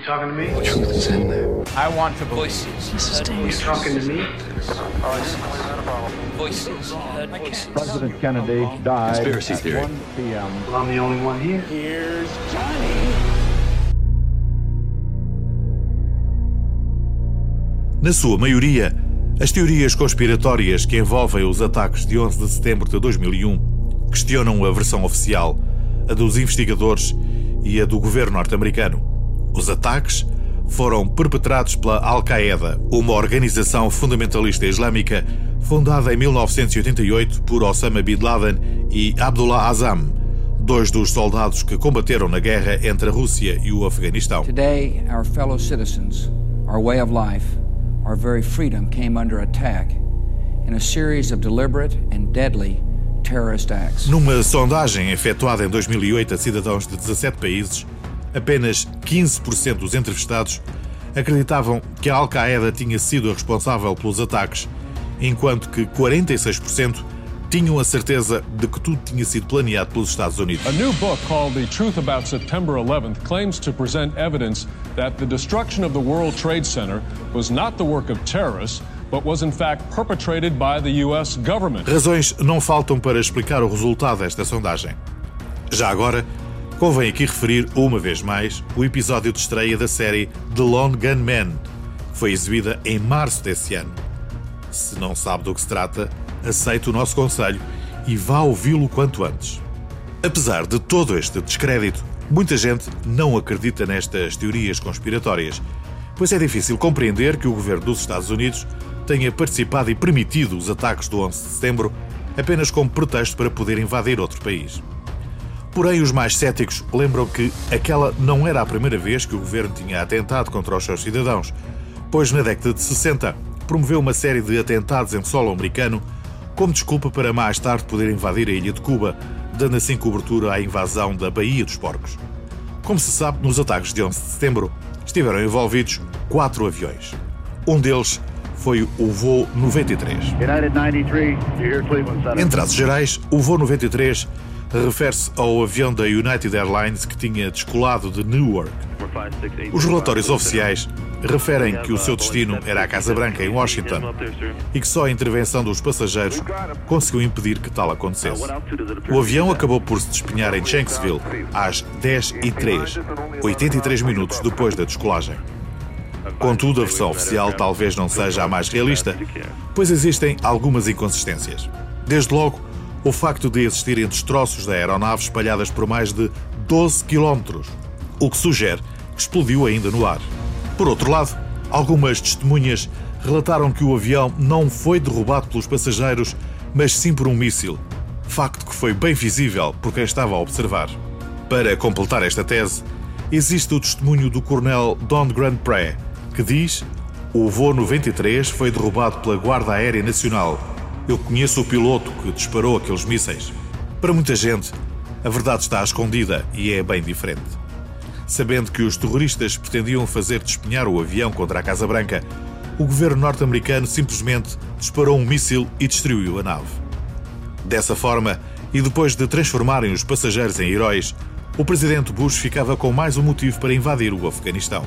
You talking to me? The truth is in there. I want to voices. This is dangerous. You talking to me? Voices. President Kennedy died Conspiracy at theory. 1 p.m. Well, I'm the only one here. Here's Johnny. Na sua maioria, as teorias conspiratórias que envolvem os ataques de 11 de setembro de 2001 questionam a versão oficial, a dos investigadores e a do governo norte-americano. Os ataques foram perpetrados pela Al-Qaeda, uma organização fundamentalista islâmica fundada em 1988 por Osama Bin Laden e Abdullah Azam, dois dos soldados que combateram na guerra entre a Rússia e o Afeganistão. Today, our fellow citizens, our way of life, our very freedom came under attack in a series of deliberate and deadly terrorist acts. Numa sondagem efetuada em 2008 a cidadãos de 17 países, apenas 15% dos entrevistados acreditavam que a Al-Qaeda tinha sido a responsável pelos ataques, enquanto que 46% tinham a certeza de que tudo tinha sido planeado pelos Estados Unidos. A new book called The Truth About September 11th claims to present evidence that the destruction of the World Trade Center was not the work of terrorists, but was in fact perpetrated by the U.S. government. Razões não faltam para explicar o resultado desta sondagem. Já agora, convém aqui referir, uma vez mais, o episódio de estreia da série The Lone Gunman, que foi exibida em março desse ano. Se não sabe do que se trata, aceite o nosso conselho e vá ouvi-lo quanto antes. Apesar de todo este descrédito, muita gente não acredita nestas teorias conspiratórias, pois é difícil compreender que o governo dos Estados Unidos tenha participado e permitido os ataques do 11 de setembro apenas como pretexto para poder invadir outro país. Porém, os mais céticos lembram que aquela não era a primeira vez que o governo tinha atentado contra os seus cidadãos, pois na década de 60 promoveu uma série de atentados em solo americano como desculpa para mais tarde poder invadir a ilha de Cuba, dando assim cobertura à invasão da Baía dos Porcos. Como se sabe, nos ataques de 11 de setembro estiveram envolvidos quatro aviões. Um deles foi o voo 93. United 93, you hear Cleveland Center. Em traços gerais, o voo 93 refere-se ao avião da United Airlines que tinha descolado de Newark. Os relatórios oficiais referem que o seu destino era a Casa Branca, em Washington, e que só a intervenção dos passageiros conseguiu impedir que tal acontecesse. O avião acabou por se despenhar em Shanksville às 10h03, 83 minutos depois da descolagem. Contudo, a versão oficial talvez não seja a mais realista, pois existem algumas inconsistências. Desde logo, o facto de existirem destroços da aeronave espalhadas por mais de 12 km, o que sugere que explodiu ainda no ar. Por outro lado, algumas testemunhas relataram que o avião não foi derrubado pelos passageiros, mas sim por um míssil, facto que foi bem visível por quem estava a observar. Para completar esta tese, existe o testemunho do coronel Don Grand Pré, que diz: O voo 93 foi derrubado pela Guarda Aérea Nacional. Eu conheço o piloto que disparou aqueles mísseis. Para muita gente, a verdade está escondida e é bem diferente. Sabendo que os terroristas pretendiam fazer despenhar o avião contra a Casa Branca, o governo norte-americano simplesmente disparou um míssil e destruiu a nave. Dessa forma, e depois de transformarem os passageiros em heróis, o presidente Bush ficava com mais um motivo para invadir o Afeganistão.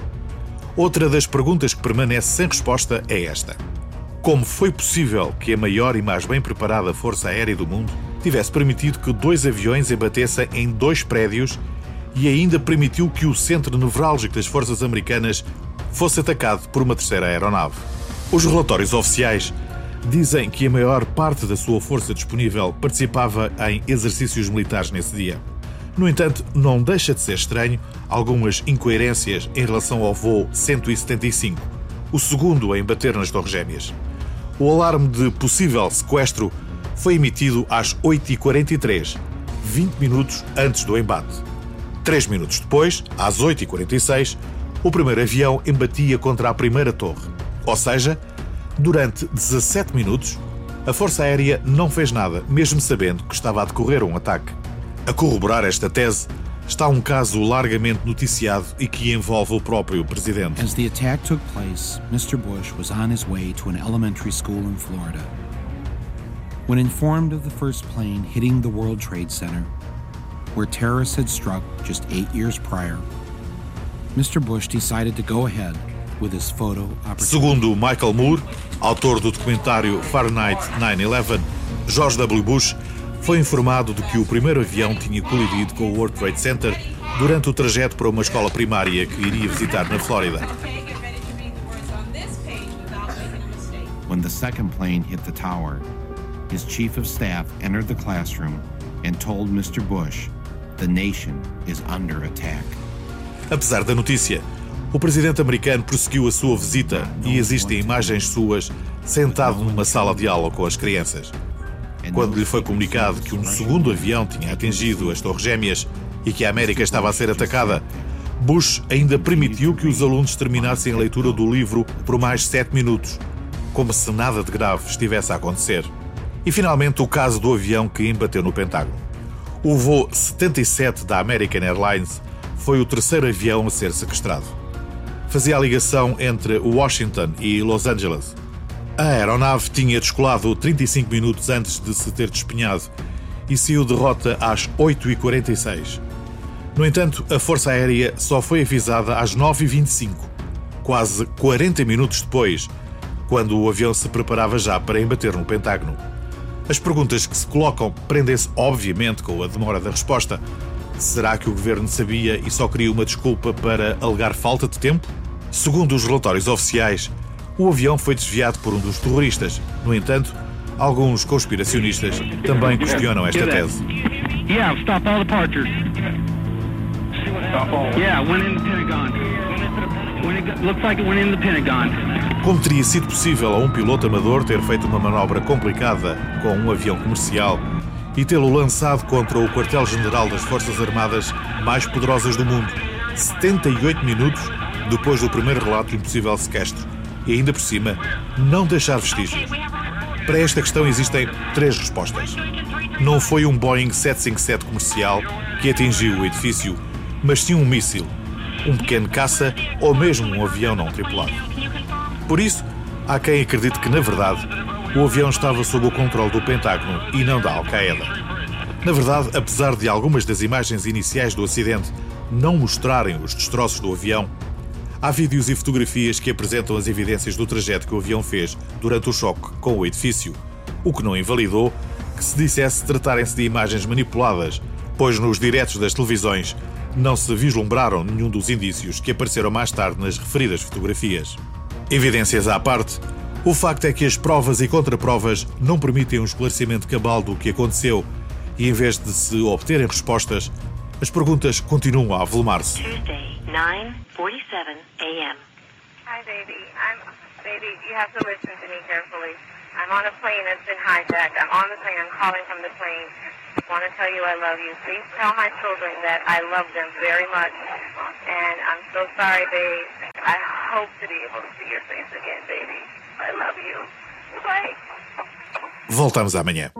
Outra das perguntas que permanece sem resposta é esta: Como foi possível que a maior e mais bem preparada força aérea do mundo tivesse permitido que dois aviões embatessem em dois prédios e ainda permitiu que o centro nevrálgico das forças americanas fosse atacado por uma terceira aeronave? Os relatórios oficiais dizem que a maior parte da sua força disponível participava em exercícios militares nesse dia. No entanto, não deixa de ser estranho algumas incoerências em relação ao voo 175, o segundo a embater nas Torres Gêmeas. O alarme de possível sequestro foi emitido às 8h43, 20 minutos antes do embate. Três minutos depois, às 8h46, o primeiro avião embatia contra a primeira torre. Ou seja, durante 17 minutos, a Força Aérea não fez nada, mesmo sabendo que estava a decorrer um ataque. A corroborar esta tese está um caso largamente noticiado e que envolve o próprio presidente. As the attack took place, Mr. Bush was on his way to an elementary school in Florida. When informed of the first plane hitting the World Trade Center, where terrorists had struck just eight years prior, Mr. Bush decided to go ahead with his photo opportunity. Segundo Michael Moore, autor do documentário Fahrenheit 9/11, George W. Bush foi informado de que o primeiro avião tinha colidido com o World Trade Center durante o trajeto para uma escola primária que iria visitar na Flórida. When the second plane hit the tower, his chief of staff entered the classroom and told Mr. Bush, the nation is under attack. Apesar da notícia, o presidente americano prosseguiu a sua visita e existem imagens suas sentado numa sala de aula com as crianças. Quando lhe foi comunicado que um segundo avião tinha atingido as Torres Gêmeas e que a América estava a ser atacada, Bush ainda permitiu que os alunos terminassem a leitura do livro por mais sete minutos, como se nada de grave estivesse a acontecer. E finalmente o caso do avião que embateu no Pentágono. O voo 77 da American Airlines foi o terceiro avião a ser sequestrado. Fazia a ligação entre Washington e Los Angeles. A aeronave tinha descolado 35 minutos antes de se ter despenhado e saiu de rota às 8h46. No entanto, a Força Aérea só foi avisada às 9h25, quase 40 minutos depois, quando o avião se preparava já para embater no Pentágono. As perguntas que se colocam prendem-se, obviamente, com a demora da resposta. Será que o governo sabia e só queria uma desculpa para alegar falta de tempo? Segundo os relatórios oficiais, o avião foi desviado por um dos terroristas. No entanto, alguns conspiracionistas também questionam esta tese. Como teria sido possível a um piloto amador ter feito uma manobra complicada com um avião comercial e tê-lo lançado contra o quartel-general das Forças Armadas mais poderosas do mundo, 78 minutos depois do primeiro relato de um possível sequestro, e ainda por cima, não deixar vestígios? Para esta questão existem três respostas. Não foi um Boeing 757 comercial que atingiu o edifício, mas sim um míssil, um pequeno caça ou mesmo um avião não tripulado. Por isso, há quem acredite que, na verdade, o avião estava sob o controle do Pentágono e não da Al-Qaeda. Na verdade, apesar de algumas das imagens iniciais do acidente não mostrarem os destroços do avião, há vídeos e fotografias que apresentam as evidências do trajeto que o avião fez durante o choque com o edifício, o que não invalidou que se dissesse tratarem-se de imagens manipuladas, pois nos diretos das televisões não se vislumbraram nenhum dos indícios que apareceram mais tarde nas referidas fotografias. Evidências à parte, o facto é que as provas e contraprovas não permitem um esclarecimento cabal do que aconteceu e, em vez de se obterem respostas, as perguntas continuam a avolumar-se. Tuesday, 9:47 a.m. Hi, baby. I'm baby. You have to listen to me carefully. I'm on a plane that's been hijacked. I'm on the plane. I'm calling from the plane. I want to tell you I love you. Please tell my children that I love them very much. And I'm so sorry, babe. I hope to be able to see your face again, baby. I love you. Bye. Voltamos amanhã.